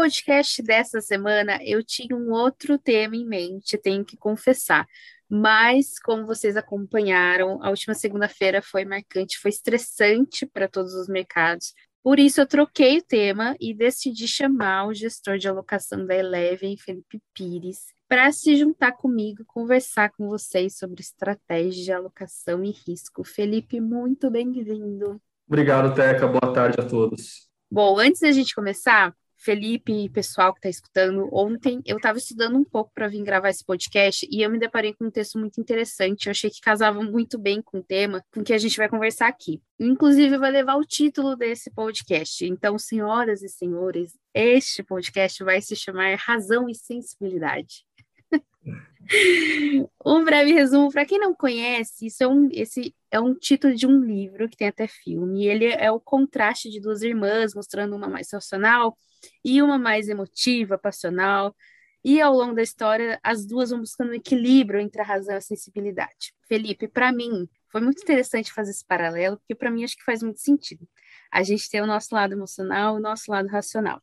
podcast dessa semana eu tinha um outro tema em mente, tenho que confessar. Mas, como vocês acompanharam, a última segunda-feira foi marcante, foi estressante para todos os mercados. Por isso, eu troquei o tema e decidi chamar o gestor de alocação da Eleven, Felipe Pires, para se juntar comigo, conversar com vocês sobre estratégia de alocação e risco. Felipe, muito bem-vindo. Obrigado, Teca. Boa tarde a todos. Bom, antes da gente começar, Felipe e pessoal que está escutando, ontem eu estava estudando um pouco para vir gravar esse podcast e eu me deparei com um texto muito interessante. Eu achei que casava muito bem com o tema com que a gente vai conversar aqui. Inclusive, vai levar o título desse podcast. Então, senhoras e senhores, este podcast vai se chamar Razão e Sensibilidade. um breve resumo para quem não conhece, isso é um, esse é um título de um livro que tem até filme. E ele é o contraste de duas irmãs, mostrando uma mais racional e uma mais emotiva, passional. E ao longo da história, as duas vão buscando um equilíbrio entre a razão e a sensibilidade. Felipe, para mim, foi muito interessante fazer esse paralelo, porque para mim acho que faz muito sentido. A gente tem o nosso lado emocional o nosso lado racional.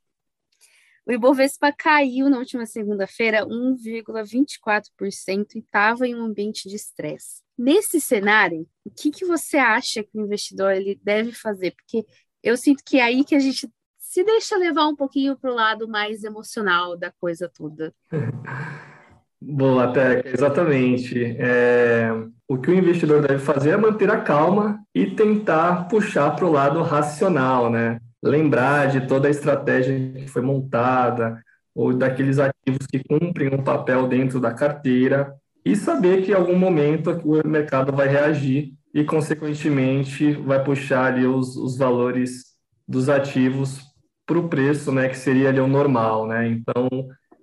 O Ibovespa caiu na última segunda-feira 1,24% e estava em um ambiente de estresse. Nesse cenário, o que, que você acha que o investidor ele deve fazer? Porque eu sinto que é aí que a gente se deixa levar um pouquinho para o lado mais emocional da coisa toda. Boa, Teca, exatamente. É, o que o investidor deve fazer é manter a calma e tentar puxar para o lado racional, né? lembrar de toda a estratégia que foi montada, ou daqueles ativos que cumprem um papel dentro da carteira, e saber que em algum momento o mercado vai reagir e, consequentemente, vai puxar ali os, os valores dos ativos para o preço, né, que seria ali o normal, né? Então,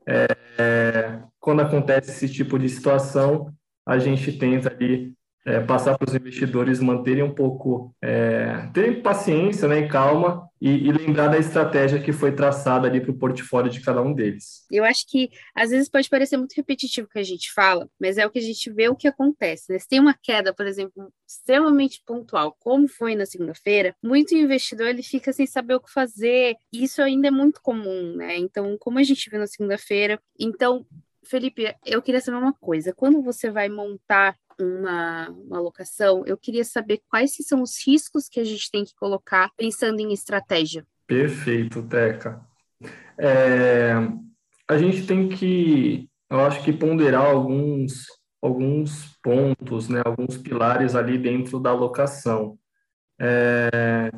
é, é, quando acontece esse tipo de situação, a gente tenta ali é, passar para os investidores manterem um pouco, é, terem paciência né, e calma e, e, lembrar da estratégia que foi traçada ali para o portfólio de cada um deles. Eu acho que às vezes pode parecer muito repetitivo o que a gente fala, mas é o que a gente vê o que acontece. Né? Se tem uma queda, por exemplo, extremamente pontual, como foi na segunda-feira, muito investidor ele fica sem saber o que fazer. Isso ainda é muito comum, né? Então, como a gente viu na segunda-feira, então Felipe, eu queria saber uma coisa. Quando você vai montar uma, uma alocação, eu queria saber quais são os riscos que a gente tem que colocar pensando em estratégia. Perfeito, Teca. É, a gente tem que, eu acho que ponderar alguns, alguns pontos, né, alguns pilares ali dentro da alocação. É,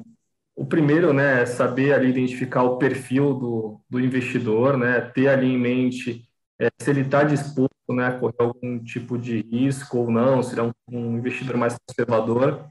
o primeiro, né, é saber ali identificar o perfil do, do investidor, né, ter ali em mente é, se ele está disposto né, correr algum tipo de risco ou não, se ele é um, um investidor mais conservador.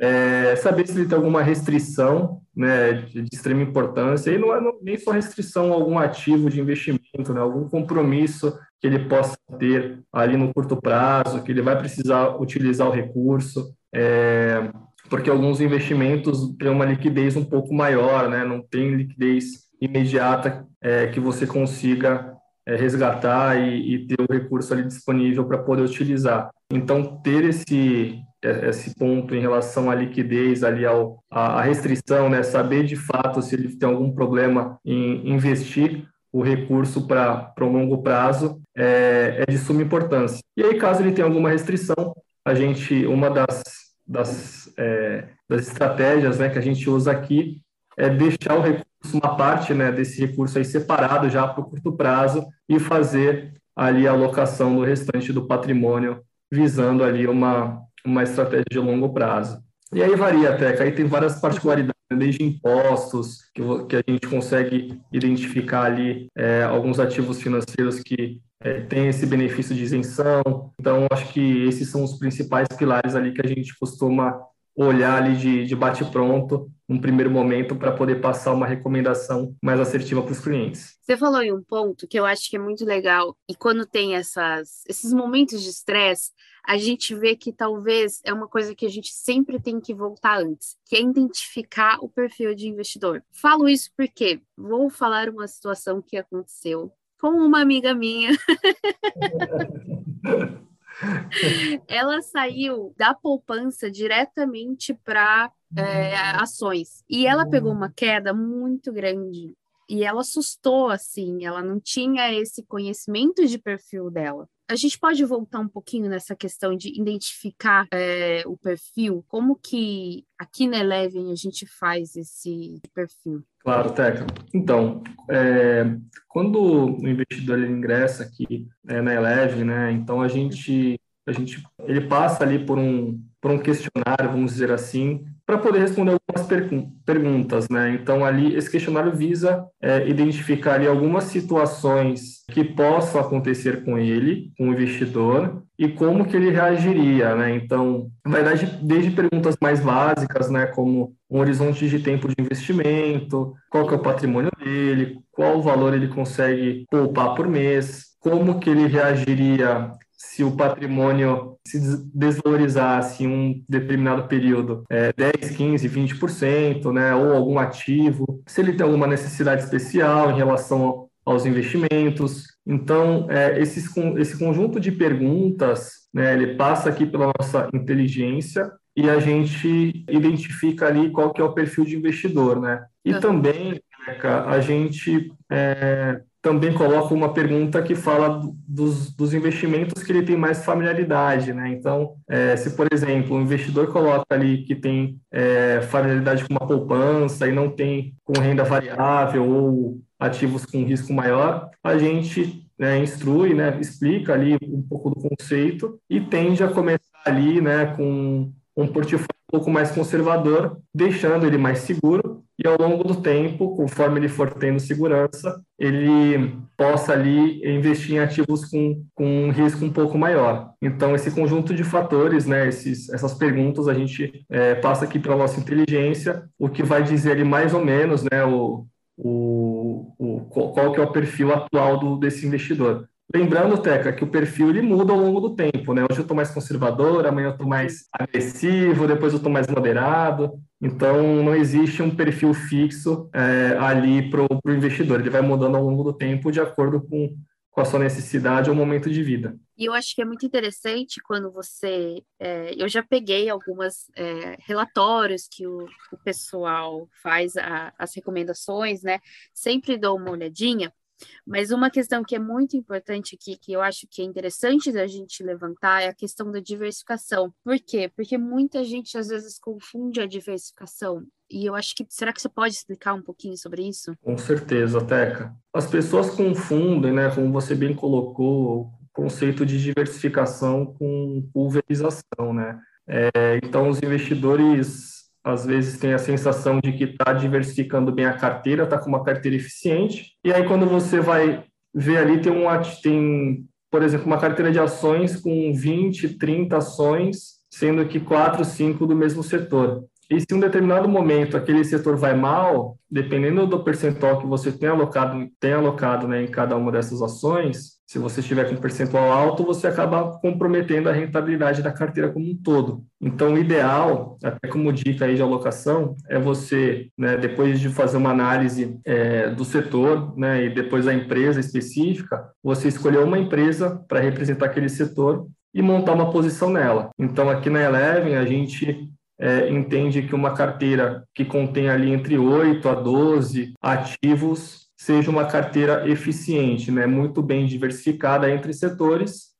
É, saber se ele tem alguma restrição né, de, de extrema importância, e não é nem só restrição a algum ativo de investimento, né, algum compromisso que ele possa ter ali no curto prazo, que ele vai precisar utilizar o recurso, é, porque alguns investimentos têm uma liquidez um pouco maior, né, não tem liquidez imediata é, que você consiga é, resgatar e, e, ter o recurso ali disponível para poder utilizar. Então, ter esse, é, esse ponto em relação à liquidez, ali ao, à restrição, né, saber de fato se ele tem algum problema em investir o recurso para um longo prazo é, é de suma importância. E aí, caso ele tenha alguma restrição, a gente, uma das, das, é, das estratégias né, que a gente usa aqui é deixar o recurso, uma parte né, desse recurso aí separado já para o curto prazo e fazer ali a alocação do restante do patrimônio, visando ali uma, uma estratégia de longo prazo. E aí varia até, aí tem várias particularidades, desde impostos, que, que a gente consegue identificar ali é, alguns ativos financeiros que é, têm esse benefício de isenção. Então, acho que esses são os principais pilares ali que a gente costuma olhar ali de, de bate-pronto, um primeiro momento, para poder passar uma recomendação mais assertiva para os clientes. Você falou em um ponto que eu acho que é muito legal, e quando tem essas, esses momentos de estresse, a gente vê que talvez é uma coisa que a gente sempre tem que voltar antes, que é identificar o perfil de investidor. Falo isso porque vou falar uma situação que aconteceu com uma amiga minha. ela saiu da poupança diretamente para é, ações. E ela pegou uma queda muito grande. e ela assustou, assim, ela não tinha esse conhecimento de perfil dela. A gente pode voltar um pouquinho nessa questão de identificar é, o perfil, como que aqui na Eleven a gente faz esse perfil? Claro, Teca. Então, é, quando o investidor ele ingressa aqui é, na Eleven, né, então a gente, a gente, ele passa ali por um, por um questionário, vamos dizer assim, para poder responder algumas perguntas, né? Então ali esse questionário visa é, identificar ali algumas situações que possam acontecer com ele, com o investidor, e como que ele reagiria, né? Então vai dar desde perguntas mais básicas, né? Como um horizonte de tempo de investimento, qual que é o patrimônio dele, qual o valor ele consegue poupar por mês, como que ele reagiria se o patrimônio se desvalorizasse em um determinado período, é, 10, 15, 20%, né, ou algum ativo, se ele tem alguma necessidade especial em relação aos investimentos. Então, é, esses, esse conjunto de perguntas, né, ele passa aqui pela nossa inteligência e a gente identifica ali qual que é o perfil de investidor, né? E uhum. também, a gente é, também coloca uma pergunta que fala dos, dos, investimentos que ele tem mais familiaridade, né? Então, é, se, por exemplo, o investidor coloca ali que tem é, familiaridade com uma poupança e não tem com renda variável ou ativos com risco maior, a gente né, instrui, né, explica ali um pouco do conceito e tende a começar ali, né, com um portfólio um pouco mais conservador, deixando ele mais seguro e ao longo do tempo, conforme ele for tendo segurança, ele possa ali investir em ativos com, com um risco um pouco maior. Então, esse conjunto de fatores, né, esses, essas perguntas, a gente é, passa aqui para a nossa inteligência, o que vai dizer ali mais ou menos né, o, o, o, qual que é o perfil atual do, desse investidor. Lembrando, Teca, que o perfil ele muda ao longo do tempo, né? Hoje eu estou mais conservador, amanhã eu estou mais agressivo, depois eu estou mais moderado. Então, não existe um perfil fixo é, ali para o investidor. Ele vai mudando ao longo do tempo de acordo com, com a sua necessidade ou momento de vida. E eu acho que é muito interessante quando você. É, eu já peguei alguns é, relatórios que o, o pessoal faz a, as recomendações, né? Sempre dou uma olhadinha. Mas uma questão que é muito importante aqui, que eu acho que é interessante da gente levantar, é a questão da diversificação. Por quê? Porque muita gente às vezes confunde a diversificação. E eu acho que será que você pode explicar um pouquinho sobre isso? Com certeza, Teca. As pessoas confundem, né, como você bem colocou, o conceito de diversificação com pulverização, né? É, então, os investidores às vezes tem a sensação de que está diversificando bem a carteira, está com uma carteira eficiente, e aí quando você vai ver ali, tem, um, tem, por exemplo, uma carteira de ações com 20, 30 ações, sendo que 4, 5 do mesmo setor. E se em um determinado momento aquele setor vai mal, dependendo do percentual que você tem alocado, tem alocado né, em cada uma dessas ações, se você estiver com um percentual alto, você acaba comprometendo a rentabilidade da carteira como um todo. Então, o ideal, até como dica aí de alocação, é você, né, depois de fazer uma análise é, do setor né, e depois da empresa específica, você escolher uma empresa para representar aquele setor e montar uma posição nela. Então, aqui na Eleven, a gente é, entende que uma carteira que contém ali entre 8 a 12 ativos seja uma carteira eficiente, né, muito bem diversificada entre setores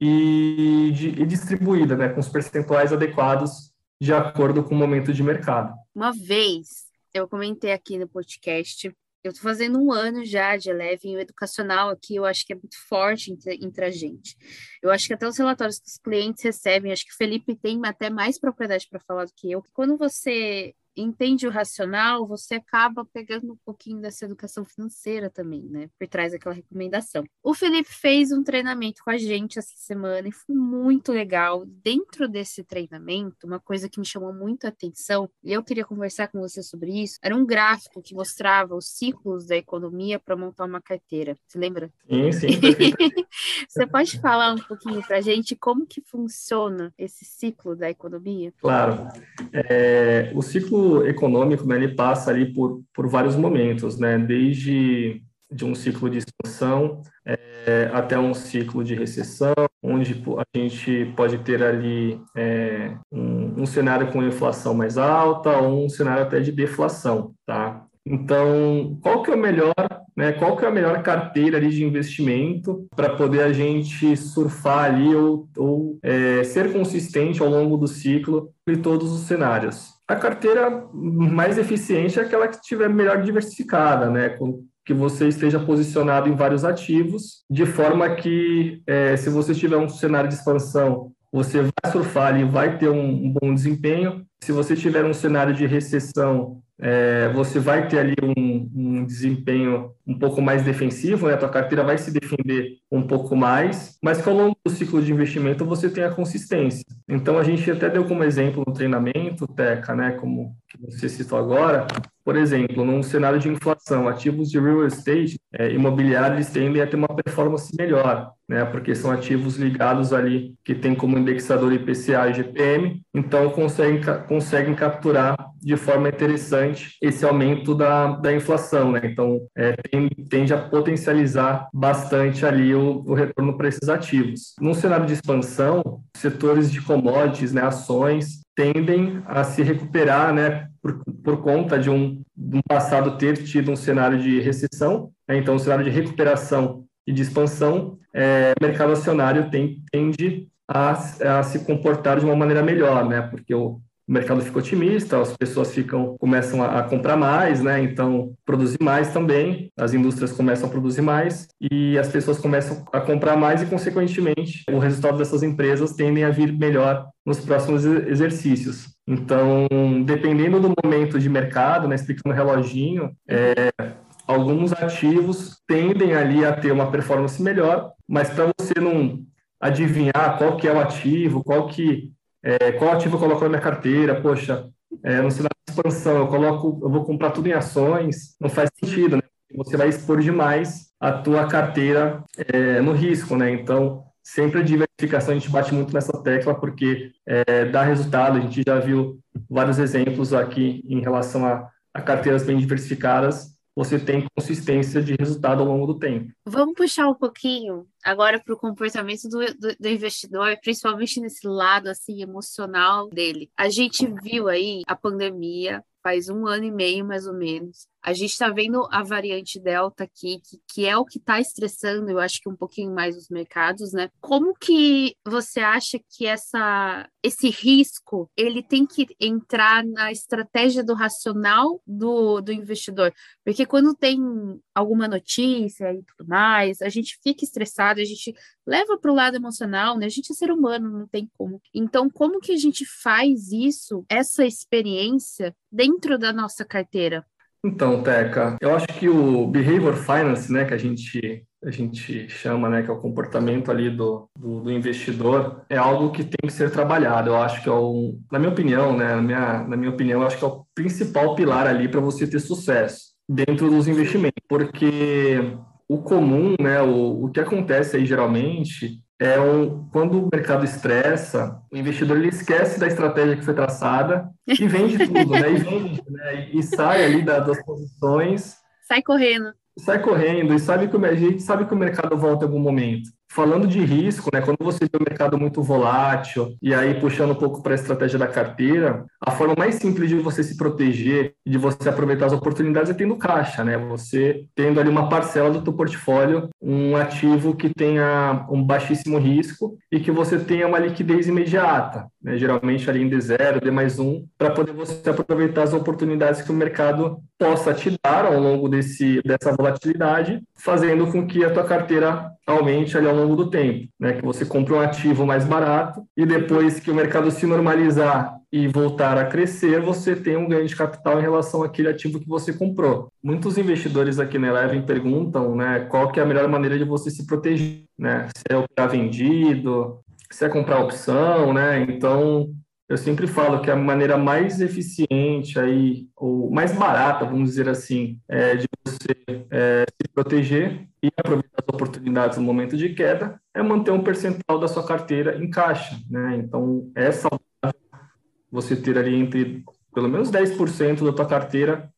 e, de, e distribuída, né, com os percentuais adequados de acordo com o momento de mercado. Uma vez eu comentei aqui no podcast, eu estou fazendo um ano já de Eleven, o educacional aqui eu acho que é muito forte entre, entre, a gente. Eu acho que até os relatórios que os clientes recebem, acho que o Felipe tem até mais propriedade para falar do que eu. Quando você entende o racional, você acaba pegando um pouquinho dessa educação financeira também, né? Por trás daquela recomendação. O Felipe fez um treinamento com a gente essa semana e foi muito legal. Dentro desse treinamento, uma coisa que me chamou muito a atenção, e eu queria conversar com você sobre isso, era um gráfico que mostrava os ciclos da economia para montar uma carteira. Você lembra? Sim, sim. você pode falar um pouquinho para a gente como que funciona esse ciclo da economia? Claro. É, o ciclo econômico, né, ele passa ali por, por vários momentos, né, desde de um ciclo de expansão é, até um ciclo de recessão, onde a gente pode ter ali é, um, um, cenário com inflação mais alta ou um cenário até de deflação, tá? Então, qual que é o melhor, né? Qual que é a melhor carteira ali de investimento para poder a gente surfar ali ou, ou é, ser consistente ao longo do ciclo de todos os cenários? A carteira mais eficiente é aquela que estiver melhor diversificada, né? Com, que você esteja posicionado em vários ativos, de forma que, é, se você tiver um cenário de expansão, você vai surfar ali, vai ter um, um bom desempenho. Se você tiver um cenário de recessão, é, você vai ter ali um, um, desempenho um pouco mais defensivo, né? a tua carteira vai se defender um pouco mais, mas que ao longo do ciclo de investimento você tem a consistência. Então a gente até deu como exemplo no treinamento, Teca, né, como você citou agora, por exemplo, num cenário de inflação, ativos de real estate é, imobiliários tendem a ter uma performance melhor, né, porque são ativos ligados ali que tem como indexador IPCA e GPM, então conseguem, conseguem capturar de forma interessante esse aumento da, da inflação, né? Então, é, tende, tende a potencializar bastante ali o, o retorno para esses ativos. Num cenário de expansão, setores de commodities, né, ações, tendem a se recuperar, né, por, por conta de um, de um passado ter tido um cenário de recessão, né? então um cenário de recuperação e de expansão, é, o mercado acionário tem, tende a, a, se comportar de uma maneira melhor, né, porque o, o mercado fica otimista, as pessoas ficam começam a, a, comprar mais, né? Então produzir mais também, as indústrias começam a produzir mais e as pessoas começam a comprar mais e consequentemente o resultado dessas empresas tendem a vir melhor nos próximos exercícios. Então, dependendo do momento de mercado, né, explicando o reloginho, é, alguns ativos tendem ali a ter uma performance melhor, mas para você não adivinhar qual que é o ativo, qual que é, qual ativo eu coloco na minha carteira? Poxa, é, no cenário de expansão, eu coloco, eu vou comprar tudo em ações, não faz sentido, né? Você vai expor demais a tua carteira é, no risco, né? Então, sempre a diversificação, a gente bate muito nessa tecla porque é, dá resultado. A gente já viu vários exemplos aqui em relação a, a carteiras bem diversificadas você tem consistência de resultado ao longo do tempo. Vamos puxar um pouquinho agora para o comportamento do, do, do, investidor, principalmente nesse lado assim emocional dele. A gente viu aí a pandemia faz um ano e meio mais ou menos. A gente está vendo a variante Delta aqui, que, que é o que está estressando, eu acho que um pouquinho mais os mercados, né? Como que você acha que essa, esse risco ele tem que entrar na estratégia do racional do, do investidor? Porque quando tem alguma notícia e tudo mais, a gente fica estressado, a gente leva para o lado emocional, né? A gente é ser humano, não tem como. Então, como que a gente faz isso, essa experiência, dentro da nossa carteira? Então, Teca, eu acho que o behavior finance, né, que a gente a gente chama, né, que é o comportamento ali do, do, do, investidor, é algo que tem que ser trabalhado. Eu acho que é o, na minha opinião, né, na minha, na minha opinião, eu acho que é o principal pilar ali para você ter sucesso dentro dos investimentos, porque o comum, né, o, o que acontece aí geralmente é um, quando o mercado estressa, o investidor ele esquece da estratégia que foi traçada e vende tudo, né? E vende, né? E, sai ali da, das posições. Sai correndo. Sai correndo e sabe que a gente sabe que o mercado volta em algum momento falando de risco, né, quando você vê o mercado muito volátil e aí puxando um pouco para a estratégia da carteira, a forma mais simples de você se proteger e de você aproveitar as oportunidades é tendo caixa, né? Você tendo ali uma parcela do teu portfólio, um ativo que tenha um baixíssimo risco e que você tenha uma liquidez imediata, né? Geralmente ali em D0, D mais um, para poder você aproveitar as oportunidades que o mercado possa te dar ao longo desse, dessa volatilidade, fazendo com que a tua carteira aumente ali ao longo do tempo, né? Que você compre um ativo mais barato e depois que o mercado se normalizar e voltar a crescer, você tem um ganho de capital em relação àquele ativo que você comprou. Muitos investidores aqui na Eleven perguntam, né, qual que é a melhor maneira de você se proteger, né? Se é operar vendido, se é comprar opção, né? Então, eu sempre falo que a maneira mais eficiente aí, ou mais barata, vamos dizer assim, é de você é, se proteger e aproveitar as oportunidades no momento de queda é manter um percentual da sua carteira em caixa, né? Então, é saudável você ter ali entre pelo menos 10% da tua carteira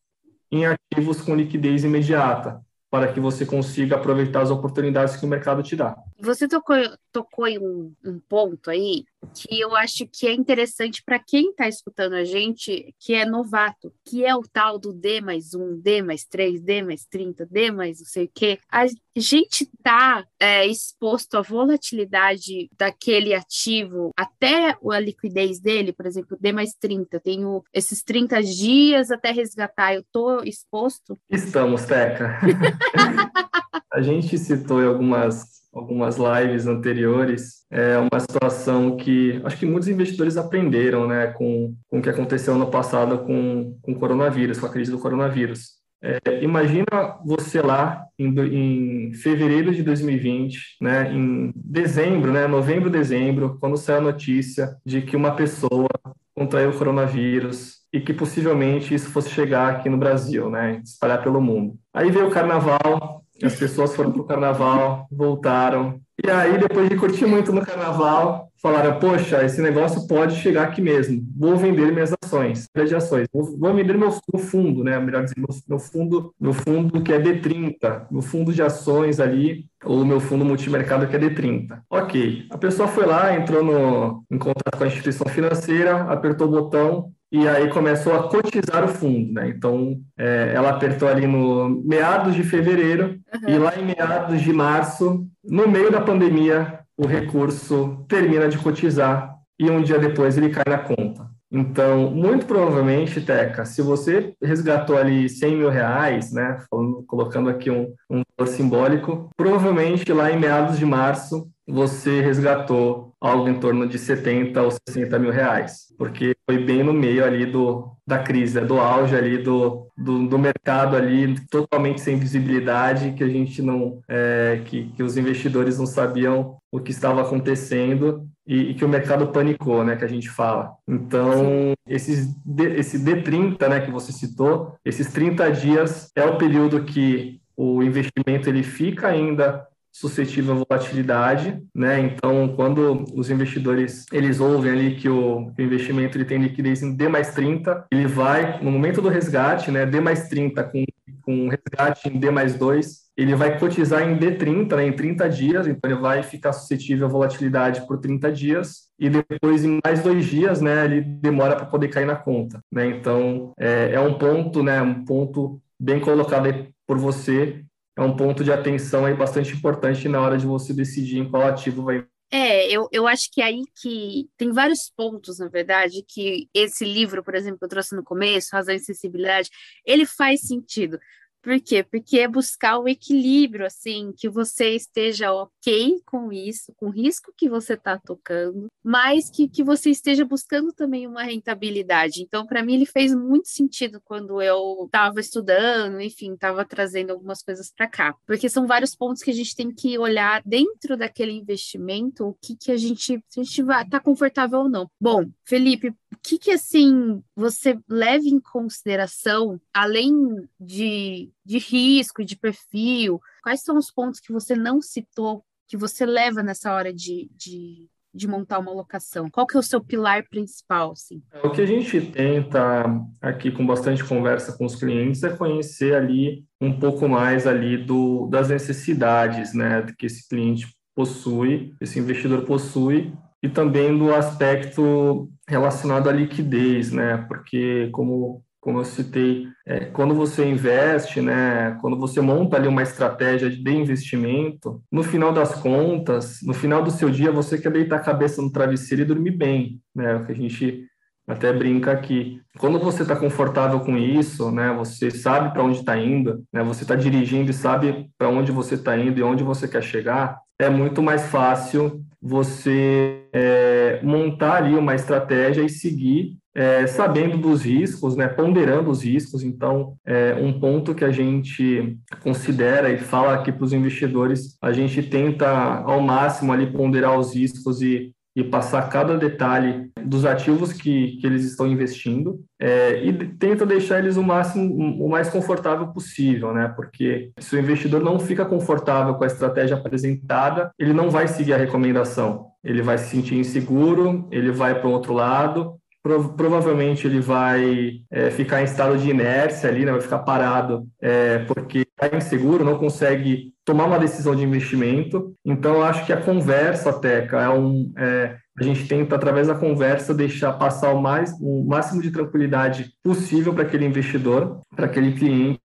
em ativos com liquidez imediata, para que você consiga aproveitar as oportunidades que o mercado te dá. Você tocou, tocou em um, um ponto aí que eu acho que é interessante para quem está escutando a gente, que é novato, que é o tal do D mais um, D mais três, D mais 30, D mais não sei o quê. A gente está é, exposto à volatilidade daquele ativo até a liquidez dele, por exemplo, D mais 30. Eu tenho esses 30 dias até resgatar, eu estou exposto? Estamos, Teca. a gente citou em algumas algumas lives anteriores, é uma situação que acho que muitos investidores aprenderam né, com, com o que aconteceu no passado com, com o coronavírus, com a crise do coronavírus. É, imagina você lá em, em, fevereiro de 2020, né, em dezembro, né, novembro, dezembro, quando saiu a notícia de que uma pessoa contraiu o coronavírus e que possivelmente isso fosse chegar aqui no Brasil, né, espalhar pelo mundo. Aí veio o carnaval, as pessoas foram para o carnaval, voltaram. E aí, depois de curtir muito no carnaval, falaram: Poxa, esse negócio pode chegar aqui mesmo. Vou vender minhas ações, de ações. Vou, vou vender meu, meu, fundo, né? Melhor dizer, meu, meu, fundo, meu fundo que é D30, meu fundo de ações ali, ou meu fundo multimercado que é D30. Ok. A pessoa foi lá, entrou no, em contato com a instituição financeira, apertou o botão, e aí começou a cotizar o fundo, né? Então, é, ela apertou ali no meados de fevereiro uhum. e lá em meados de março, no meio da pandemia, o recurso termina de cotizar e um dia depois ele cai na conta. Então, muito provavelmente, Teca, se você resgatou ali 100 mil reais, né, falando, colocando aqui um, um valor simbólico, provavelmente lá em meados de março você resgatou algo em torno de 70 ou 60 mil reais, porque foi bem no meio ali do, da crise, né, do auge ali do, do, do, mercado ali totalmente sem visibilidade, que a gente não, é, que, que os investidores não sabiam o que estava acontecendo e, e, que o mercado panicou, né, que a gente fala. Então, esses, esse D30, né, que você citou, esses 30 dias é o período que o investimento ele fica ainda suscetível à volatilidade, né? Então, quando os investidores eles ouvem ali que o, investimento ele tem liquidez em D mais 30, ele vai, no momento do resgate, né, D mais 30 com, com resgate em D mais 2, ele vai cotizar em D30, né, em 30 dias, então ele vai ficar suscetível à volatilidade por 30 dias, e depois em mais dois dias, né, ele demora para poder cair na conta, né? Então, é, é um ponto, né, um ponto bem colocado aí por você é um ponto de atenção aí bastante importante na hora de você decidir em qual ativo vai é, eu, eu acho que aí que tem vários pontos, na verdade, que esse livro, por exemplo, que eu trouxe no começo, Razão e Sensibilidade, ele faz sentido. Por quê? Porque é buscar o equilíbrio, assim, que você esteja ok com isso, com o risco que você está tocando, mas que, que você esteja buscando também uma rentabilidade. Então, para mim, ele fez muito sentido quando eu estava estudando, enfim, estava trazendo algumas coisas para cá, porque são vários pontos que a gente tem que olhar dentro daquele investimento, o que, que a gente, se a gente vai estar tá confortável ou não. Bom, Felipe, o que, que assim você leva em consideração, além de de risco e de perfil? Quais são os pontos que você não citou, que você leva nessa hora de, de, de montar uma locação? Qual que é o seu pilar principal? Assim? O que a gente tenta aqui com bastante conversa com os clientes é conhecer ali um pouco mais ali do, das necessidades né, que esse cliente possui, esse investidor possui, e também do aspecto relacionado à liquidez, né? Porque como como eu citei, é, quando você investe, né, quando você monta ali uma estratégia de investimento, no final das contas, no final do seu dia, você quer deitar a cabeça no travesseiro e dormir bem, né, o que a gente até brinca aqui. Quando você está confortável com isso, né, você sabe para onde está indo, né, você está dirigindo e sabe para onde você está indo e onde você quer chegar, é muito mais fácil você é, montar ali uma estratégia e seguir é, sabendo dos riscos, né, ponderando os riscos. Então, é um ponto que a gente considera e fala aqui para os investidores, a gente tenta ao máximo ali ponderar os riscos e e passar cada detalhe dos ativos que, que eles estão investindo é, e tenta deixar eles o máximo o mais confortável possível, né? Porque se o investidor não fica confortável com a estratégia apresentada, ele não vai seguir a recomendação. Ele vai se sentir inseguro, ele vai para o outro lado provavelmente ele vai é, ficar em estado de inércia ali, né, vai ficar parado, é, porque está inseguro, não consegue tomar uma decisão de investimento. Então, acho que a conversa, Teca, é um, é, a gente tenta, através da conversa, deixar passar o, mais, o máximo de tranquilidade possível para aquele investidor, para aquele cliente,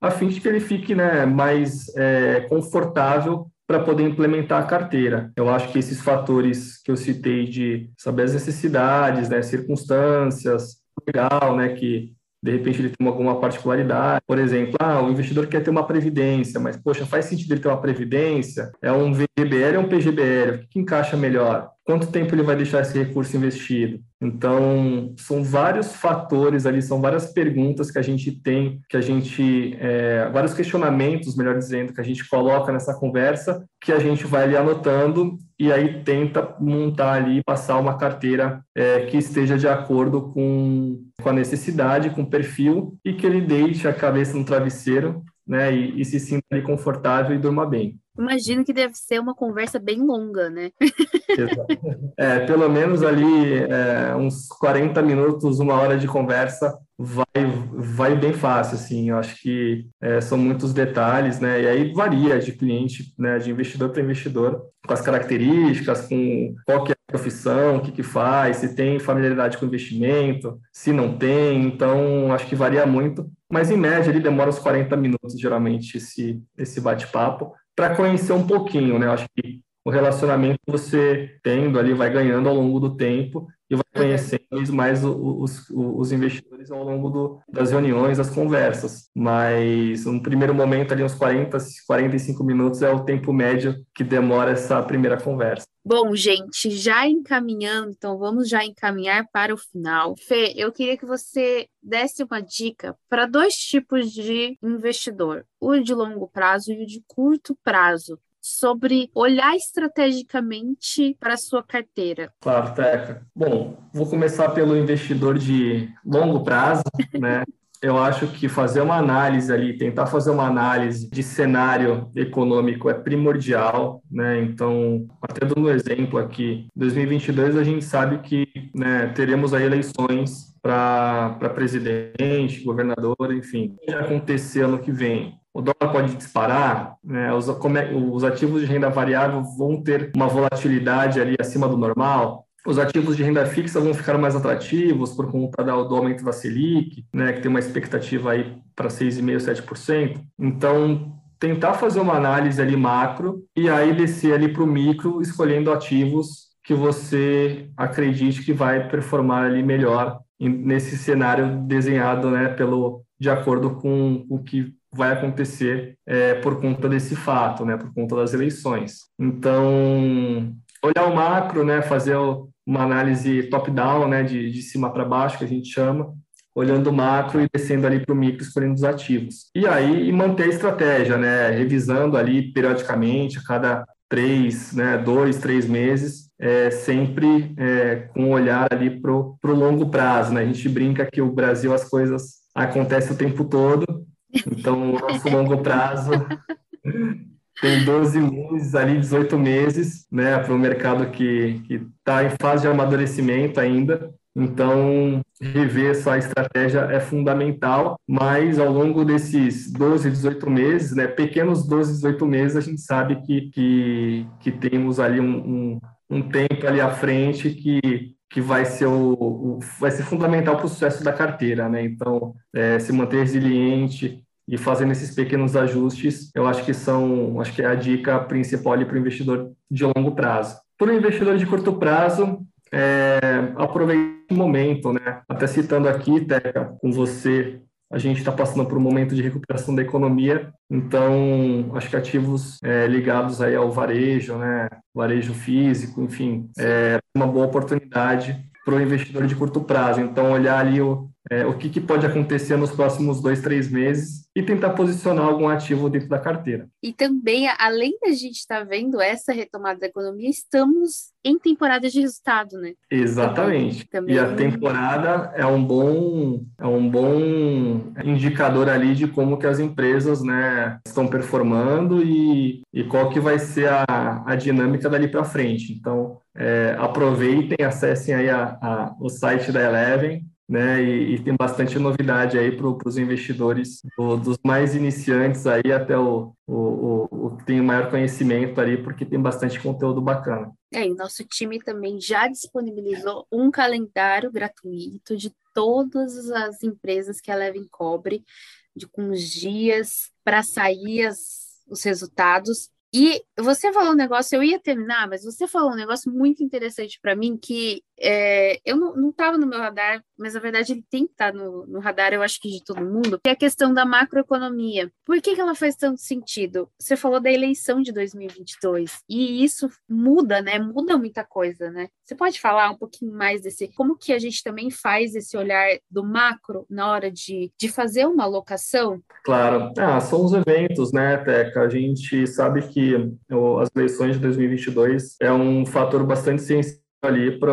a fim de que ele fique né, mais é, confortável para poder implementar a carteira. Eu acho que esses fatores que eu citei de saber as necessidades, né, circunstâncias, legal, né, que de repente ele tem alguma particularidade. Por exemplo, ah, o investidor quer ter uma previdência, mas, poxa, faz sentido ele ter uma previdência? É um VGBL ou um PGBL? O que, que encaixa melhor? Quanto tempo ele vai deixar esse recurso investido? Então, são vários fatores ali, são várias perguntas que a gente tem, que a gente, é, vários questionamentos, melhor dizendo, que a gente coloca nessa conversa, que a gente vai ali anotando e aí tenta montar ali, passar uma carteira é, que esteja de acordo com, com a necessidade, com o perfil e que ele deixe a cabeça no travesseiro né, e, e se sinta ali confortável e durma bem. Imagino que deve ser uma conversa bem longa, né? é, pelo menos ali é, uns 40 minutos, uma hora de conversa vai, vai bem fácil, assim. Eu acho que é, são muitos detalhes, né? E aí varia de cliente, né? De investidor para investidor, com as características, com qual que é profissão, o que que faz, se tem familiaridade com investimento, se não tem. Então, acho que varia muito. Mas, em média, ele demora uns 40 minutos, geralmente, esse, esse bate-papo para conhecer um pouquinho, né? Acho que o relacionamento você tendo ali vai ganhando ao longo do tempo e vai conhecendo mais os, os, investidores ao longo do, das reuniões, das conversas. Mas no primeiro momento, ali uns 40, 45 minutos é o tempo médio que demora essa primeira conversa. Bom, gente, já encaminhando, então vamos já encaminhar para o final. Fê, eu queria que você desse uma dica para dois tipos de investidor: o de longo prazo e o de curto prazo sobre olhar estrategicamente para a sua carteira? Claro, Teca. Bom, vou começar pelo investidor de longo prazo, né? Eu acho que fazer uma análise ali, tentar fazer uma análise de cenário econômico é primordial, né? Então, até dando um exemplo aqui, 2022 a gente sabe que né, teremos aí eleições para presidente, governador, enfim. Vai acontecer ano que vem? O dólar pode disparar, né, os, é, os ativos de renda variável vão ter uma volatilidade ali acima do normal, os ativos de renda fixa vão ficar mais atrativos por conta do aumento da Selic, né, que tem uma expectativa aí para 6,5%, 7%. Então, tentar fazer uma análise ali macro e aí descer ali para o micro, escolhendo ativos que você acredite que vai performar ali melhor nesse cenário desenhado né, pelo, de acordo com o que vai acontecer é, por conta desse fato, né, por conta das eleições. Então, olhar o macro, né, fazer uma análise top-down, né, de, de cima para baixo, que a gente chama, olhando o macro e descendo ali para o micro, escolhendo os ativos. E aí, e manter a estratégia, né, revisando ali periodicamente, a cada três, né, dois, três meses, é, sempre é, com um olhar ali para o longo prazo. Né? A gente brinca que o Brasil as coisas acontecem o tempo todo, então, o nosso longo prazo tem 12 meses, ali 18 meses, né, para o mercado que está em fase de amadurecimento ainda. Então, rever essa estratégia é fundamental, mas ao longo desses 12, 18 meses, né, pequenos 12, 18 meses, a gente sabe que, que, que temos ali um, um, um tempo ali à frente que que vai ser o, o vai ser fundamental para o sucesso da carteira, né? Então, é, se manter resiliente e fazendo esses pequenos ajustes, eu acho que são, acho que é a dica principal para o investidor de longo prazo. Para o investidor de curto prazo, é, o momento, né? Até citando aqui, Teca, com você, a gente está passando por um momento de recuperação da economia, então acho que ativos é, ligados aí ao varejo, né? Varejo físico, enfim, é uma boa oportunidade para o investidor de curto prazo. Então, olhar ali o, é, o que, que, pode acontecer nos próximos dois, três meses e tentar posicionar algum ativo dentro da carteira. E também, além da gente estar tá vendo essa retomada da economia, estamos em temporada de resultado, né? Exatamente. Também, também... E a temporada é um bom é um bom indicador ali de como que as empresas, né, estão performando e, e qual que vai ser a, a dinâmica dali para frente. Então, é, aproveitem, acessem aí a, a, o site da Eleven, né? E, e tem bastante novidade aí para os investidores, do, dos mais iniciantes aí até o, o, o, o que tem maior conhecimento ali, porque tem bastante conteúdo bacana. É, e nosso time também já disponibilizou um calendário gratuito de todas as empresas que a Levin cobre, de com os dias para sair as, os resultados e você falou um negócio, eu ia terminar, mas você falou um negócio muito interessante para mim que é, eu não estava no meu radar, mas na verdade ele tem que estar tá no, no, radar, eu acho que de todo mundo, que é a questão da macroeconomia. Por que, que ela faz tanto sentido? Você falou da eleição de 2022 e isso muda, né? Muda muita coisa, né? Você pode falar um pouquinho mais desse, como que a gente também faz esse olhar do macro na hora de, de fazer uma alocação? Claro, ah, são os eventos, né, Teca? A gente sabe que as eleições de 2022 é um fator bastante sensível ali para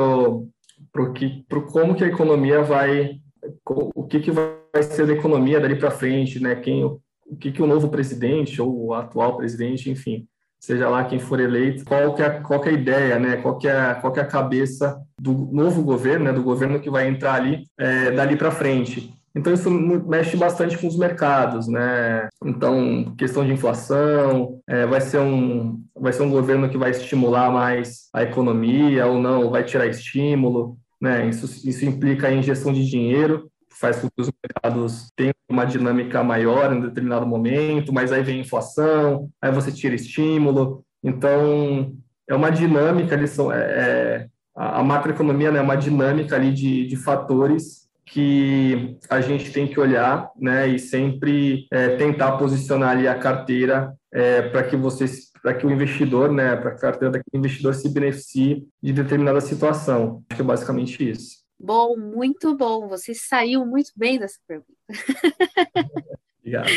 pro que pro como que a economia vai o que que vai ser da economia dali para frente, né? Quem o que que o novo presidente ou o atual presidente, enfim, seja lá quem for eleito, qual que é, qual que é a ideia, né? Qual que é, qual que é a cabeça do novo governo, né? Do governo que vai entrar ali é, dali para frente. Então, isso mexe bastante com os mercados, né? Então, questão de inflação, é, vai, ser um, vai ser um governo que vai estimular mais a economia ou não, vai tirar estímulo, né? Isso, isso implica a injeção de dinheiro, faz com que os mercados tenham uma dinâmica maior em determinado momento, mas aí vem inflação, aí você tira estímulo. Então, é uma dinâmica, ali são, é, é a macroeconomia né, é uma dinâmica ali de, de fatores que a gente tem que olhar, né, e sempre é, tentar posicionar ali a carteira é, para que vocês, para que o investidor, né, para a carteira daquele investidor se beneficie de determinada situação. Acho que é basicamente isso. Bom, muito bom. Você saiu muito bem dessa pergunta. Obrigado.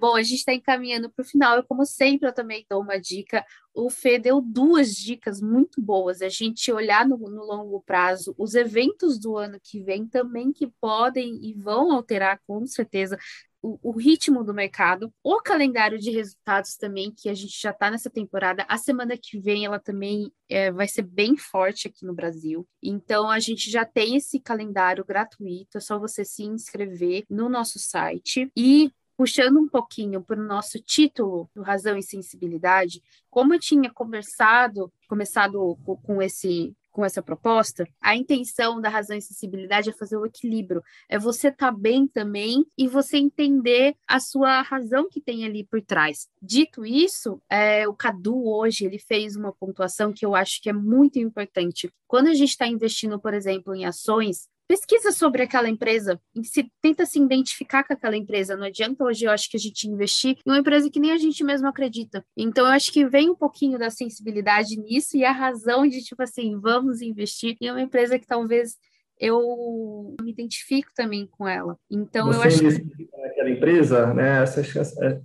Bom, a gente está encaminhando para o final. Eu, como sempre, eu também dou uma dica. O Fê deu duas dicas muito boas. A gente olhar no, no longo prazo os eventos do ano que vem também que podem e vão alterar, com certeza, o, o, ritmo do mercado, o calendário de resultados também, que a gente já está nessa temporada. A semana que vem ela também é, vai ser bem forte aqui no Brasil. Então a gente já tem esse calendário gratuito, é só você se inscrever no nosso site. E puxando um pouquinho para o nosso título do Razão e Sensibilidade, como eu tinha conversado, começado com esse com essa proposta, a intenção da razão e sensibilidade é fazer o equilíbrio, é você estar tá bem também e você entender a sua razão que tem ali por trás. Dito isso, é, o Cadu hoje ele fez uma pontuação que eu acho que é muito importante. Quando a gente está investindo, por exemplo, em ações, pesquisa sobre aquela empresa, se, tenta se identificar com aquela empresa. Não adianta hoje eu acho que a gente investir em uma empresa que nem a gente mesmo acredita. Então eu acho que vem um pouquinho da sensibilidade nisso e a razão de tipo assim, vamos investir em uma empresa que talvez eu me identifico também com ela. Então Você eu acho que naquela empresa, né? Essa,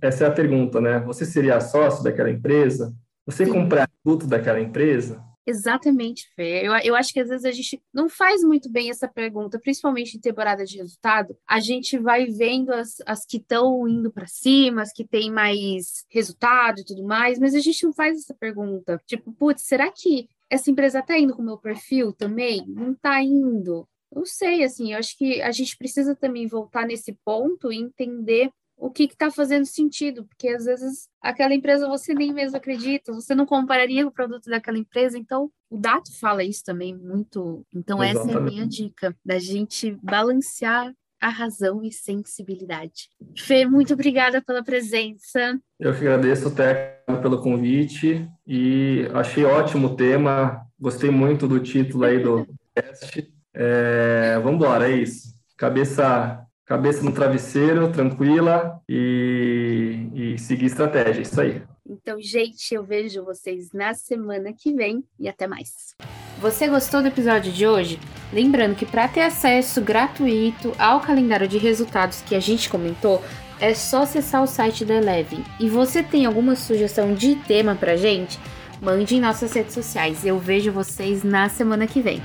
essa é a pergunta, né? Você seria sócio daquela empresa? Você Sim. comprar produto daquela empresa? Exatamente, Fê. Eu, eu acho que às vezes a gente não faz muito bem essa pergunta, principalmente em temporada de resultado. A gente vai vendo as, as que estão indo para cima, as que têm mais resultado e tudo mais, mas a gente não faz essa pergunta. Tipo, putz, será que essa empresa está indo com o meu perfil também? Não está indo. Não sei, assim, eu acho que a gente precisa também voltar nesse ponto e entender o que está fazendo sentido, porque às vezes aquela empresa você nem mesmo acredita, você não compararia o produto daquela empresa, então o Dato fala isso também muito. Então, Exatamente. essa é a minha dica, da gente balancear a razão e sensibilidade. Fê, muito obrigada pela presença. Eu que agradeço, até pelo convite e achei ótimo o tema, gostei muito do título aí do podcast. É, vamos embora, é isso. Cabeça cabeça no travesseiro, tranquila e, e seguir estratégia. Isso aí. Então, gente, eu vejo vocês na semana que vem e até mais. Você gostou do episódio de hoje? Lembrando que para ter acesso gratuito ao calendário de resultados que a gente comentou, é só acessar o site da Eleven. E você tem alguma sugestão de tema pra gente? Mande em nossas redes sociais. Eu vejo vocês na semana que vem.